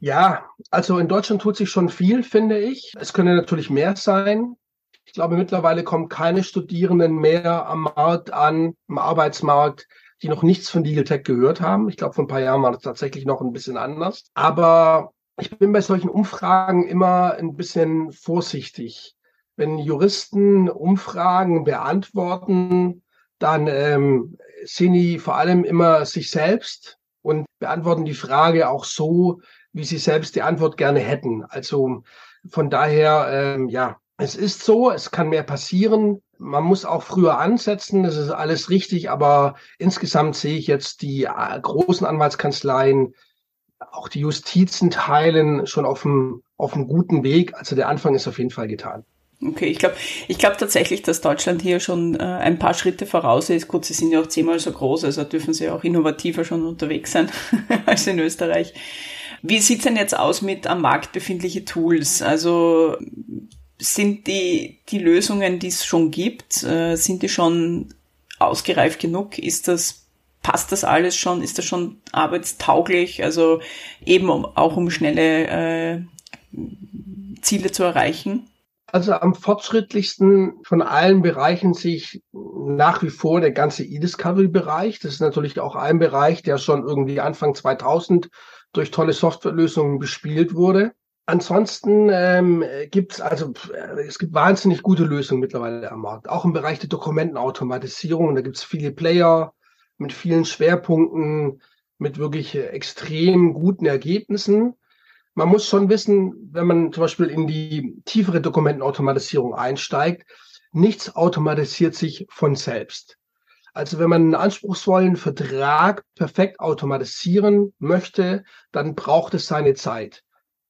A: Ja, also in Deutschland tut sich schon viel, finde ich. Es könnte natürlich mehr sein. Ich glaube, mittlerweile kommen keine Studierenden mehr am Markt an, im Arbeitsmarkt, die noch nichts von Legal Tech gehört haben. Ich glaube, vor ein paar Jahren war das tatsächlich noch ein bisschen anders. Aber ich bin bei solchen Umfragen immer ein bisschen vorsichtig. Wenn Juristen Umfragen beantworten, dann ähm, sehen die vor allem immer sich selbst und beantworten die Frage auch so, wie sie selbst die Antwort gerne hätten. Also Von daher, ähm, ja, es ist so, es kann mehr passieren. Man muss auch früher ansetzen, das ist alles richtig, aber insgesamt sehe ich jetzt die äh, großen Anwaltskanzleien, auch die Justizen teilen schon auf einem, auf einem guten Weg. Also der Anfang ist auf jeden Fall getan.
C: Okay, ich glaube ich glaube tatsächlich, dass Deutschland hier schon äh, ein paar Schritte voraus ist. Gut, sie sind ja auch zehnmal so groß, also dürfen sie auch innovativer schon unterwegs sein als in Österreich. Wie sieht's denn jetzt aus mit am Markt befindliche Tools? Also sind die, die Lösungen, die es schon gibt, äh, sind die schon ausgereift genug? Ist das, passt das alles schon? Ist das schon arbeitstauglich? Also eben um, auch um schnelle äh, Ziele zu erreichen?
A: Also am fortschrittlichsten von allen Bereichen sehe ich nach wie vor der ganze E-Discovery-Bereich. Das ist natürlich auch ein Bereich, der schon irgendwie Anfang 2000 durch tolle Softwarelösungen bespielt wurde. Ansonsten ähm, gibt es also es gibt wahnsinnig gute Lösungen mittlerweile am Markt, auch im Bereich der Dokumentenautomatisierung. Da gibt es viele Player mit vielen Schwerpunkten, mit wirklich extrem guten Ergebnissen. Man muss schon wissen, wenn man zum Beispiel in die tiefere Dokumentenautomatisierung einsteigt, nichts automatisiert sich von selbst. Also wenn man einen anspruchsvollen Vertrag perfekt automatisieren möchte, dann braucht es seine Zeit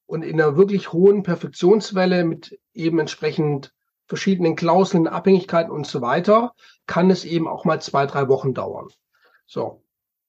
A: und in einer wirklich hohen Perfektionswelle mit eben entsprechend verschiedenen Klauseln, Abhängigkeiten und so weiter, kann es eben auch mal zwei, drei Wochen dauern. So.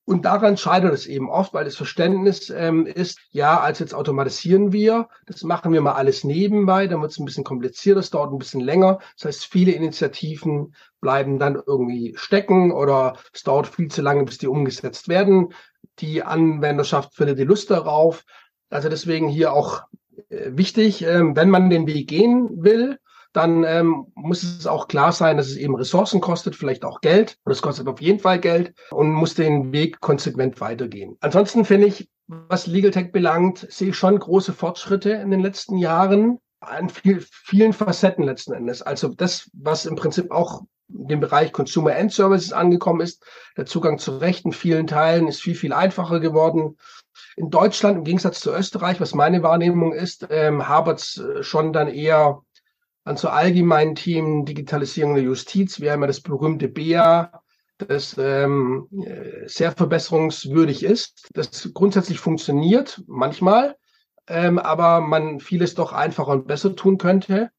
A: Und daran scheitert es eben oft, weil das Verständnis ähm, ist, ja, als jetzt automatisieren wir, das machen wir mal alles nebenbei, dann wird es ein bisschen komplizierter, das dauert ein bisschen länger. Das heißt, viele Initiativen bleiben dann irgendwie stecken oder es dauert viel zu lange, bis die umgesetzt werden. Die Anwenderschaft findet die Lust darauf also deswegen hier auch äh, wichtig, äh, wenn man den Weg gehen will, dann ähm, muss es auch klar sein, dass es eben Ressourcen kostet, vielleicht auch Geld. Und es kostet auf jeden Fall Geld und muss den Weg konsequent weitergehen. Ansonsten finde ich, was Legal Tech belangt, sehe ich schon große Fortschritte in den letzten Jahren an viel, vielen Facetten letzten Endes. Also das, was im Prinzip auch dem Bereich Consumer End Services angekommen ist, der Zugang zu Rechten in vielen Teilen ist viel, viel einfacher geworden. In Deutschland, im Gegensatz zu Österreich, was meine Wahrnehmung ist, ähm, es äh, schon dann eher an so allgemeinen Themen Digitalisierung der Justiz. Wir haben ja das berühmte BEA, das ähm, äh, sehr verbesserungswürdig ist, das grundsätzlich funktioniert manchmal, ähm, aber man vieles doch einfacher und besser tun könnte.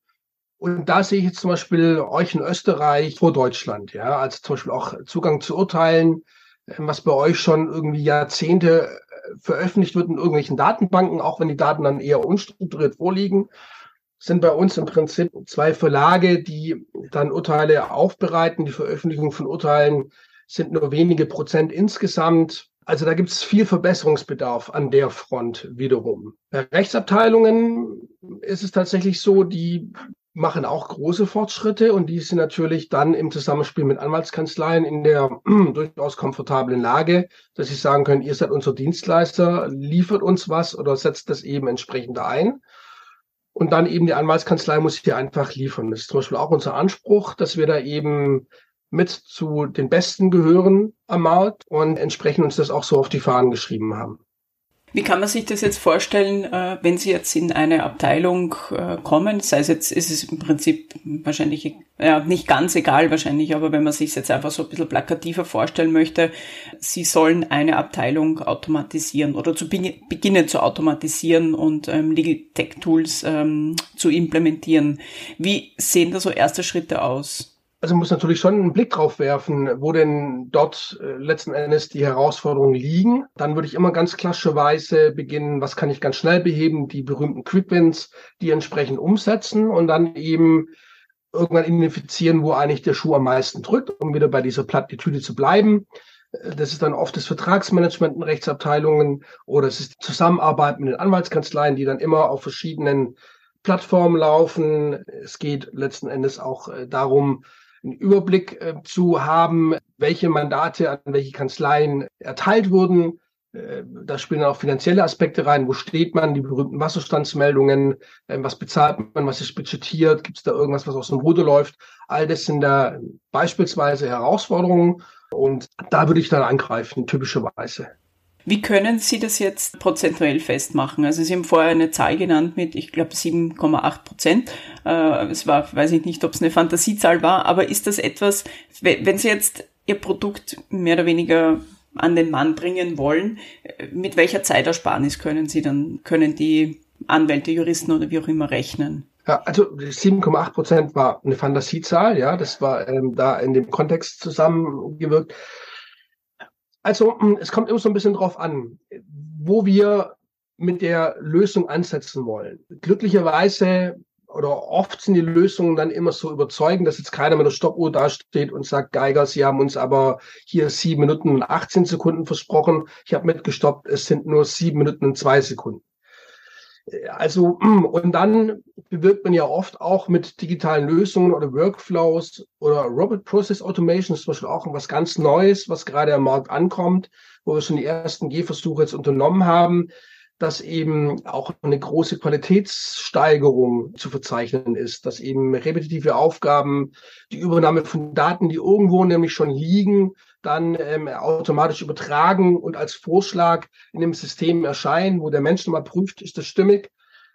A: Und da sehe ich jetzt zum Beispiel euch in Österreich vor Deutschland, ja, also zum Beispiel auch Zugang zu Urteilen, ähm, was bei euch schon irgendwie Jahrzehnte äh, veröffentlicht wird in irgendwelchen Datenbanken, auch wenn die Daten dann eher unstrukturiert vorliegen, sind bei uns im Prinzip zwei Verlage, die dann Urteile aufbereiten. Die Veröffentlichung von Urteilen sind nur wenige Prozent insgesamt. Also da gibt es viel Verbesserungsbedarf an der Front wiederum. Bei Rechtsabteilungen ist es tatsächlich so, die machen auch große Fortschritte und die sind natürlich dann im Zusammenspiel mit Anwaltskanzleien in der durchaus komfortablen Lage, dass sie sagen können, ihr seid unser Dienstleister, liefert uns was oder setzt das eben entsprechend ein. Und dann eben die Anwaltskanzlei muss hier einfach liefern. Das ist zum Beispiel auch unser Anspruch, dass wir da eben mit zu den Besten gehören am Markt und entsprechend uns das auch so auf die Fahnen geschrieben haben.
C: Wie kann man sich das jetzt vorstellen, äh, wenn Sie jetzt in eine Abteilung äh, kommen? Sei es jetzt, ist es im Prinzip wahrscheinlich, ja, nicht ganz egal wahrscheinlich, aber wenn man sich jetzt einfach so ein bisschen plakativer vorstellen möchte, Sie sollen eine Abteilung automatisieren oder zu beginnen zu automatisieren und ähm, Legal Tech Tools ähm, zu implementieren. Wie sehen da so erste Schritte aus?
A: Also muss natürlich schon einen Blick drauf werfen, wo denn dort äh, letzten Endes die Herausforderungen liegen. Dann würde ich immer ganz klassischerweise beginnen, was kann ich ganz schnell beheben, die berühmten Quickwins, die entsprechend umsetzen und dann eben irgendwann identifizieren, wo eigentlich der Schuh am meisten drückt, um wieder bei dieser Plattitüde zu bleiben. Äh, das ist dann oft das Vertragsmanagement in Rechtsabteilungen oder es ist die Zusammenarbeit mit den Anwaltskanzleien, die dann immer auf verschiedenen Plattformen laufen. Es geht letzten Endes auch äh, darum, einen Überblick äh, zu haben, welche Mandate an welche Kanzleien erteilt wurden. Äh, da spielen auch finanzielle Aspekte rein. Wo steht man? Die berühmten Wasserstandsmeldungen. Äh, was bezahlt man? Was ist budgetiert? Gibt es da irgendwas, was aus dem Ruder läuft? All das sind da beispielsweise Herausforderungen. Und da würde ich dann angreifen, typischerweise.
C: Wie können Sie das jetzt prozentuell festmachen? Also Sie haben vorher eine Zahl genannt mit, ich glaube, 7,8 Prozent. Äh, es war, weiß ich nicht, ob es eine Fantasiezahl war, aber ist das etwas, wenn Sie jetzt Ihr Produkt mehr oder weniger an den Mann bringen wollen, mit welcher Zeitersparnis können Sie dann, können die Anwälte, Juristen oder wie auch immer rechnen?
A: Ja, also 7,8 Prozent war eine Fantasiezahl, ja, das war ähm, da in dem Kontext zusammengewirkt. Also hm, es kommt immer so ein bisschen drauf an, wo wir mit der Lösung ansetzen wollen. Glücklicherweise oder oft sind die Lösungen dann immer so überzeugend, dass jetzt keiner mit der Stoppuhr dasteht und sagt, Geiger, Sie haben uns aber hier sieben Minuten und 18 Sekunden versprochen. Ich habe mitgestoppt, es sind nur sieben Minuten und zwei Sekunden. Also, und dann bewirkt man ja oft auch mit digitalen Lösungen oder Workflows oder Robot Process Automation ist zum Beispiel auch was ganz Neues, was gerade am Markt ankommt, wo wir schon die ersten Gehversuche jetzt unternommen haben, dass eben auch eine große Qualitätssteigerung zu verzeichnen ist, dass eben repetitive Aufgaben, die Übernahme von Daten, die irgendwo nämlich schon liegen, dann ähm, automatisch übertragen und als Vorschlag in dem System erscheinen, wo der Mensch nochmal prüft, ist das stimmig,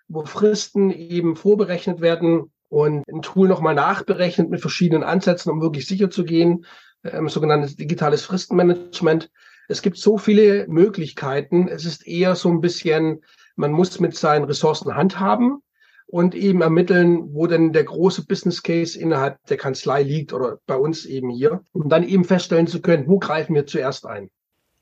A: wo Fristen eben vorberechnet werden und ein Tool nochmal nachberechnet mit verschiedenen Ansätzen, um wirklich sicher zu gehen, ähm, sogenanntes digitales Fristenmanagement. Es gibt so viele Möglichkeiten. Es ist eher so ein bisschen, man muss mit seinen Ressourcen handhaben und eben ermitteln, wo denn der große Business Case innerhalb der Kanzlei liegt oder bei uns eben hier, um dann eben feststellen zu können, wo greifen wir zuerst ein.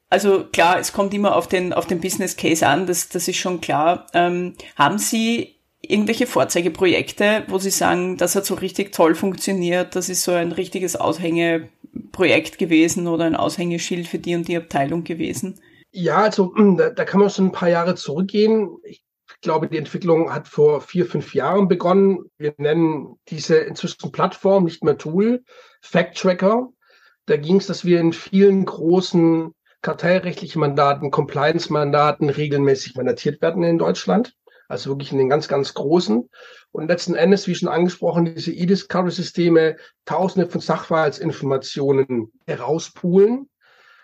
C: Also klar, es kommt immer auf den, auf den Business Case an, das, das ist schon klar. Ähm, haben Sie irgendwelche Vorzeigeprojekte, wo Sie sagen, das hat so richtig toll funktioniert, das ist so ein richtiges Aushängeprojekt gewesen oder ein Aushängeschild für die und die Abteilung gewesen?
A: Ja, also da, da kann man schon ein paar Jahre zurückgehen. Ich ich glaube, die Entwicklung hat vor vier, fünf Jahren begonnen. Wir nennen diese inzwischen Plattform, nicht mehr Tool, Fact Tracker. Da ging es, dass wir in vielen großen kartellrechtlichen Mandaten, Compliance-Mandaten regelmäßig mandatiert werden in Deutschland. Also wirklich in den ganz, ganz großen. Und letzten Endes, wie schon angesprochen, diese E-Discovery-Systeme tausende von Sachverhaltsinformationen herauspulen.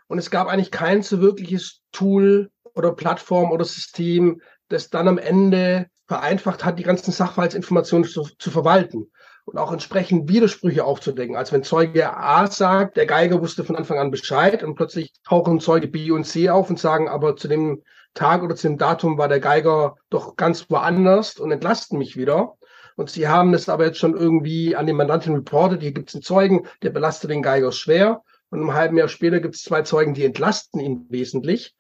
A: Und es gab eigentlich kein so wirkliches Tool oder Plattform oder System, das dann am Ende vereinfacht hat, die ganzen Sachverhaltsinformationen zu, zu verwalten und auch entsprechend Widersprüche aufzudecken. Als wenn Zeuge A sagt, der Geiger wusste von Anfang an Bescheid und plötzlich tauchen Zeuge B und C auf und sagen, aber zu dem Tag oder zu dem Datum war der Geiger doch ganz woanders und entlasten mich wieder. Und sie haben es aber jetzt schon irgendwie an den Mandanten reportet, hier gibt es einen Zeugen, der belastet den Geiger schwer. Und ein halben Jahr später gibt es zwei Zeugen, die entlasten ihn wesentlich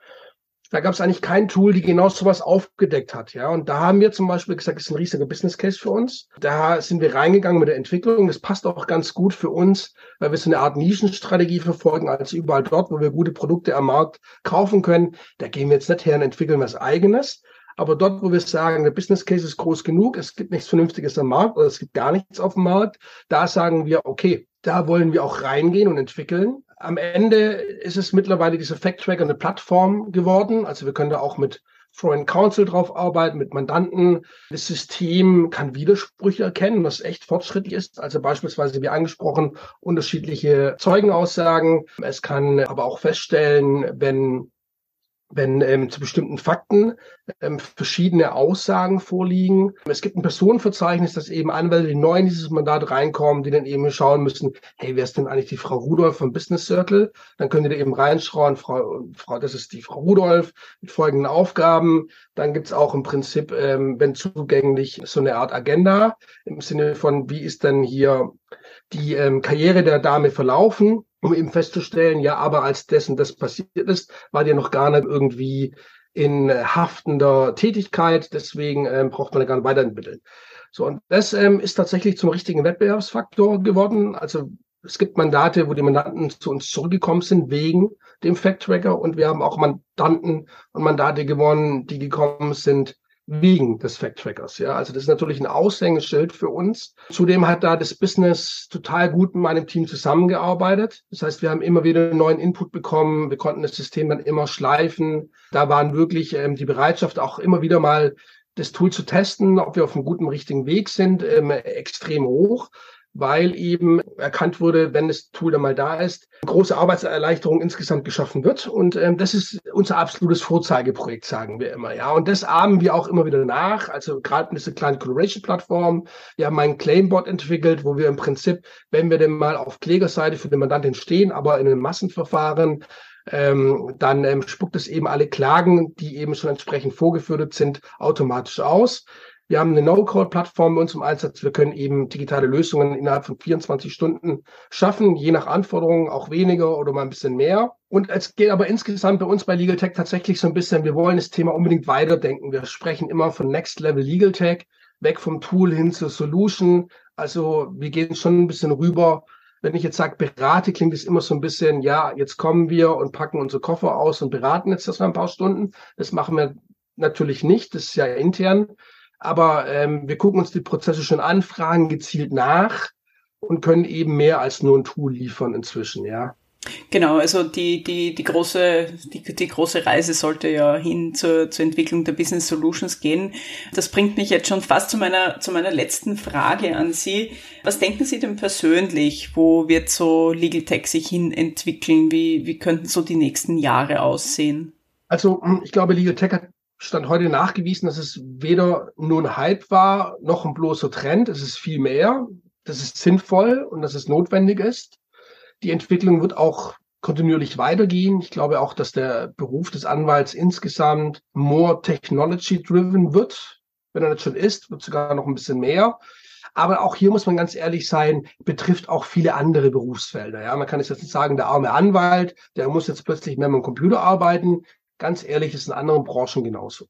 A: da gab es eigentlich kein Tool, die genau sowas aufgedeckt hat. Ja, und da haben wir zum Beispiel gesagt, das ist ein riesiger Business Case für uns. Da sind wir reingegangen mit der Entwicklung. Das passt auch ganz gut für uns, weil wir so eine Art Nischenstrategie verfolgen, als überall dort, wo wir gute Produkte am Markt kaufen können. Da gehen wir jetzt nicht her und entwickeln was Eigenes. Aber dort, wo wir sagen, der Business Case ist groß genug, es gibt nichts Vernünftiges am Markt oder es gibt gar nichts auf dem Markt, da sagen wir, okay, da wollen wir auch reingehen und entwickeln am Ende ist es mittlerweile diese Fact Tracker eine Plattform geworden. Also wir können da auch mit Foreign Counsel drauf arbeiten, mit Mandanten. Das System kann Widersprüche erkennen, was echt fortschrittlich ist. Also beispielsweise, wie angesprochen, unterschiedliche Zeugenaussagen. Es kann aber auch feststellen, wenn wenn ähm, zu bestimmten Fakten ähm, verschiedene Aussagen vorliegen. Es gibt ein Personenverzeichnis, dass eben Anwälte, die neu in dieses Mandat reinkommen, die dann eben schauen müssen, hey, wer ist denn eigentlich die Frau Rudolph vom Business Circle? Dann könnt ihr da eben reinschauen, Frau, Frau, das ist die Frau Rudolph mit folgenden Aufgaben. Dann gibt's auch im Prinzip, ähm, wenn zugänglich, so eine Art Agenda im Sinne von, wie ist denn hier die ähm, Karriere der Dame verlaufen? um eben festzustellen, ja, aber als dessen das passiert ist, war der noch gar nicht irgendwie in haftender Tätigkeit, deswegen ähm, braucht man gar nicht weiterentwickeln. So, und das ähm, ist tatsächlich zum richtigen Wettbewerbsfaktor geworden. Also es gibt Mandate, wo die Mandanten zu uns zurückgekommen sind wegen dem Fact-Tracker und wir haben auch Mandanten und Mandate gewonnen, die gekommen sind wegen des Fact-Trackers. Ja, also das ist natürlich ein Aushängeschild für uns. Zudem hat da das Business total gut mit meinem Team zusammengearbeitet. Das heißt, wir haben immer wieder neuen Input bekommen. Wir konnten das System dann immer schleifen. Da waren wirklich ähm, die Bereitschaft auch immer wieder mal das Tool zu testen, ob wir auf einem guten, richtigen Weg sind, ähm, extrem hoch weil eben erkannt wurde, wenn das Tool dann mal da ist, große Arbeitserleichterung insgesamt geschaffen wird. Und ähm, das ist unser absolutes Vorzeigeprojekt, sagen wir immer. Ja, und das ahmen wir auch immer wieder nach. Also gerade mit dieser kleinen Collaboration-Plattform. Wir haben einen Claimbot entwickelt, wo wir im Prinzip, wenn wir denn mal auf Klägerseite für den Mandanten stehen, aber in einem Massenverfahren ähm, dann ähm, spuckt es eben alle Klagen, die eben schon entsprechend vorgeführt sind, automatisch aus. Wir haben eine No-Code-Plattform bei uns im Einsatz. Wir können eben digitale Lösungen innerhalb von 24 Stunden schaffen, je nach Anforderungen auch weniger oder mal ein bisschen mehr. Und es geht aber insgesamt bei uns bei Legal Tech tatsächlich so ein bisschen, wir wollen das Thema unbedingt weiterdenken. Wir sprechen immer von Next Level Legal Tech, weg vom Tool hin zur Solution. Also wir gehen schon ein bisschen rüber. Wenn ich jetzt sage, berate, klingt es immer so ein bisschen, ja, jetzt kommen wir und packen unsere Koffer aus und beraten jetzt das mal ein paar Stunden. Das machen wir natürlich nicht. Das ist ja intern aber ähm, wir gucken uns die Prozesse schon an, fragen gezielt nach und können eben mehr als nur ein Tool liefern inzwischen, ja.
C: Genau, also die, die, die, große, die, die große Reise sollte ja hin zur, zur Entwicklung der Business Solutions gehen. Das bringt mich jetzt schon fast zu meiner, zu meiner letzten Frage an Sie. Was denken Sie denn persönlich? Wo wird so Legal Tech sich hin entwickeln? Wie, wie könnten so die nächsten Jahre aussehen?
A: Also, ich glaube, Legal Tech hat Stand heute nachgewiesen, dass es weder nur ein Hype war, noch ein bloßer Trend. Es ist viel mehr. Das ist sinnvoll und dass es notwendig ist. Die Entwicklung wird auch kontinuierlich weitergehen. Ich glaube auch, dass der Beruf des Anwalts insgesamt more technology driven wird. Wenn er das schon ist, wird sogar noch ein bisschen mehr. Aber auch hier muss man ganz ehrlich sein, betrifft auch viele andere Berufsfelder. Ja, man kann jetzt nicht sagen, der arme Anwalt, der muss jetzt plötzlich mehr mit dem Computer arbeiten. Ganz ehrlich, ist in anderen Branchen genauso.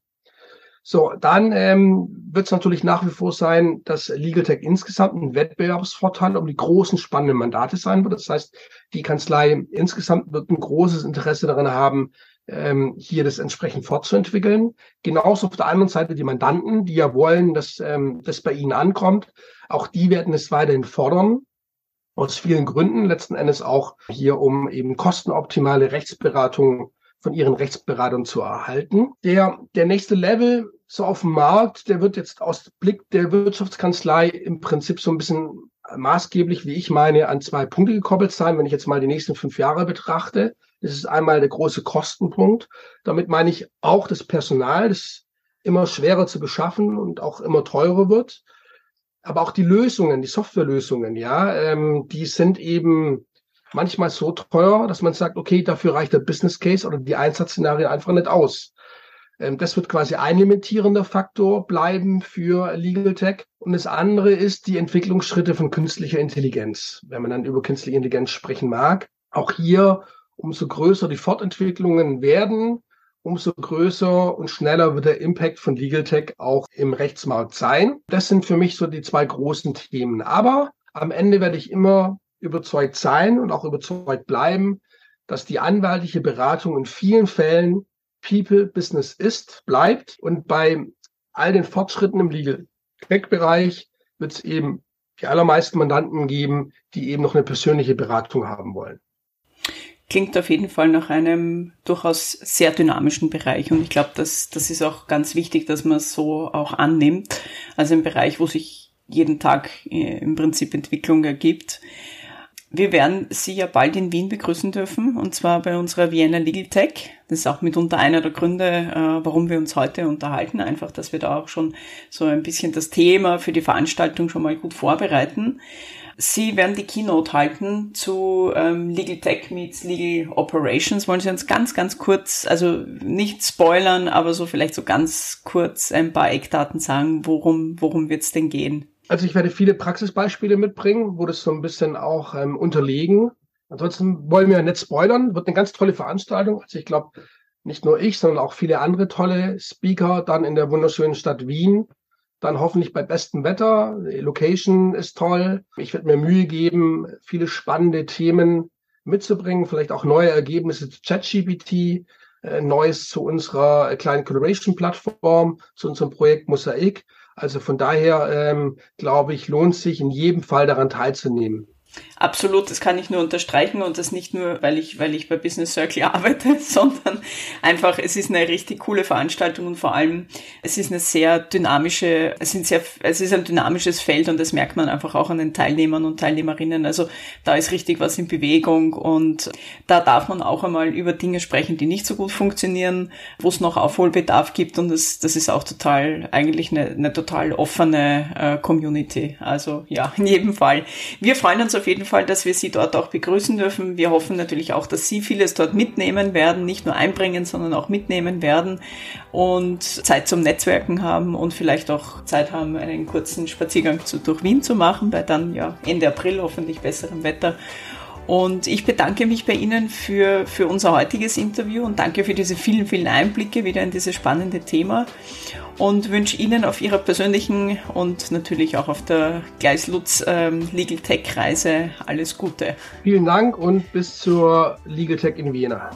A: So, dann ähm, wird es natürlich nach wie vor sein, dass Legal Tech insgesamt ein Wettbewerbsvorteil um die großen spannenden Mandate sein wird. Das heißt, die Kanzlei insgesamt wird ein großes Interesse daran haben, ähm, hier das entsprechend fortzuentwickeln. Genauso auf der anderen Seite die Mandanten, die ja wollen, dass ähm, das bei ihnen ankommt. Auch die werden es weiterhin fordern. Aus vielen Gründen, letzten Endes auch hier, um eben kostenoptimale Rechtsberatung von ihren Rechtsberatern zu erhalten. Der, der nächste Level so auf dem Markt, der wird jetzt aus Blick der Wirtschaftskanzlei im Prinzip so ein bisschen maßgeblich, wie ich meine, an zwei Punkte gekoppelt sein, wenn ich jetzt mal die nächsten fünf Jahre betrachte. Das ist einmal der große Kostenpunkt. Damit meine ich auch das Personal, das immer schwerer zu beschaffen und auch immer teurer wird. Aber auch die Lösungen, die Softwarelösungen, ja, ähm, die sind eben manchmal so teuer, dass man sagt, okay, dafür reicht der Business Case oder die Einsatzszenarien einfach nicht aus. Ähm, das wird quasi ein limitierender Faktor bleiben für Legal Tech. Und das andere ist die Entwicklungsschritte von künstlicher Intelligenz. Wenn man dann über künstliche Intelligenz sprechen mag, auch hier, umso größer die Fortentwicklungen werden, umso größer und schneller wird der Impact von Legal Tech auch im Rechtsmarkt sein. Das sind für mich so die zwei großen Themen. Aber am Ende werde ich immer überzeugt sein und auch überzeugt bleiben, dass die anwaltliche Beratung in vielen Fällen People Business ist, bleibt. Und bei all den Fortschritten im Legal Tech-Bereich wird es eben die allermeisten Mandanten geben, die eben noch eine persönliche Beratung haben wollen.
C: Klingt auf jeden Fall nach einem durchaus sehr dynamischen Bereich. Und ich glaube, dass das ist auch ganz wichtig, dass man es so auch annimmt. Also ein Bereich, wo sich jeden Tag äh, im Prinzip Entwicklung ergibt. Wir werden Sie ja bald in Wien begrüßen dürfen, und zwar bei unserer Vienna Legal Tech. Das ist auch mitunter einer der Gründe, äh, warum wir uns heute unterhalten. Einfach, dass wir da auch schon so ein bisschen das Thema für die Veranstaltung schon mal gut vorbereiten. Sie werden die Keynote halten zu ähm, Legal Tech meets Legal Operations. Wollen Sie uns ganz, ganz kurz, also nicht spoilern, aber so vielleicht so ganz kurz ein paar Eckdaten sagen, worum, worum wird es denn gehen?
A: Also ich werde viele Praxisbeispiele mitbringen, wo das so ein bisschen auch ähm, unterlegen. Ansonsten wollen wir nicht spoilern, wird eine ganz tolle Veranstaltung. Also ich glaube, nicht nur ich, sondern auch viele andere tolle Speaker dann in der wunderschönen Stadt Wien. Dann hoffentlich bei bestem Wetter. Die Location ist toll. Ich werde mir Mühe geben, viele spannende Themen mitzubringen, vielleicht auch neue Ergebnisse zu ChatGPT, äh, Neues zu unserer kleinen Collaboration-Plattform, zu unserem Projekt Mosaik. Also von daher ähm, glaube ich, lohnt sich in jedem Fall daran teilzunehmen.
C: Absolut, das kann ich nur unterstreichen und das nicht nur, weil ich, weil ich bei Business Circle arbeite, sondern einfach, es ist eine richtig coole Veranstaltung und vor allem, es ist eine sehr dynamische, es sind sehr, es ist ein dynamisches Feld und das merkt man einfach auch an den Teilnehmern und Teilnehmerinnen. Also da ist richtig was in Bewegung und da darf man auch einmal über Dinge sprechen, die nicht so gut funktionieren, wo es noch Aufholbedarf gibt und das, das ist auch total, eigentlich eine, eine total offene äh, Community. Also ja, in jedem Fall. Wir freuen uns auf jeden Fall, dass wir Sie dort auch begrüßen dürfen. Wir hoffen natürlich auch, dass Sie vieles dort mitnehmen werden, nicht nur einbringen, sondern auch mitnehmen werden und Zeit zum Netzwerken haben und vielleicht auch Zeit haben, einen kurzen Spaziergang zu, durch Wien zu machen, bei dann ja Ende April hoffentlich besserem Wetter. Und ich bedanke mich bei Ihnen für, für unser heutiges Interview und danke für diese vielen, vielen Einblicke wieder in dieses spannende Thema und wünsche Ihnen auf Ihrer persönlichen und natürlich auch auf der Gleislutz ähm, Legal Tech Reise alles Gute.
A: Vielen Dank und bis zur Legal Tech in Vienna.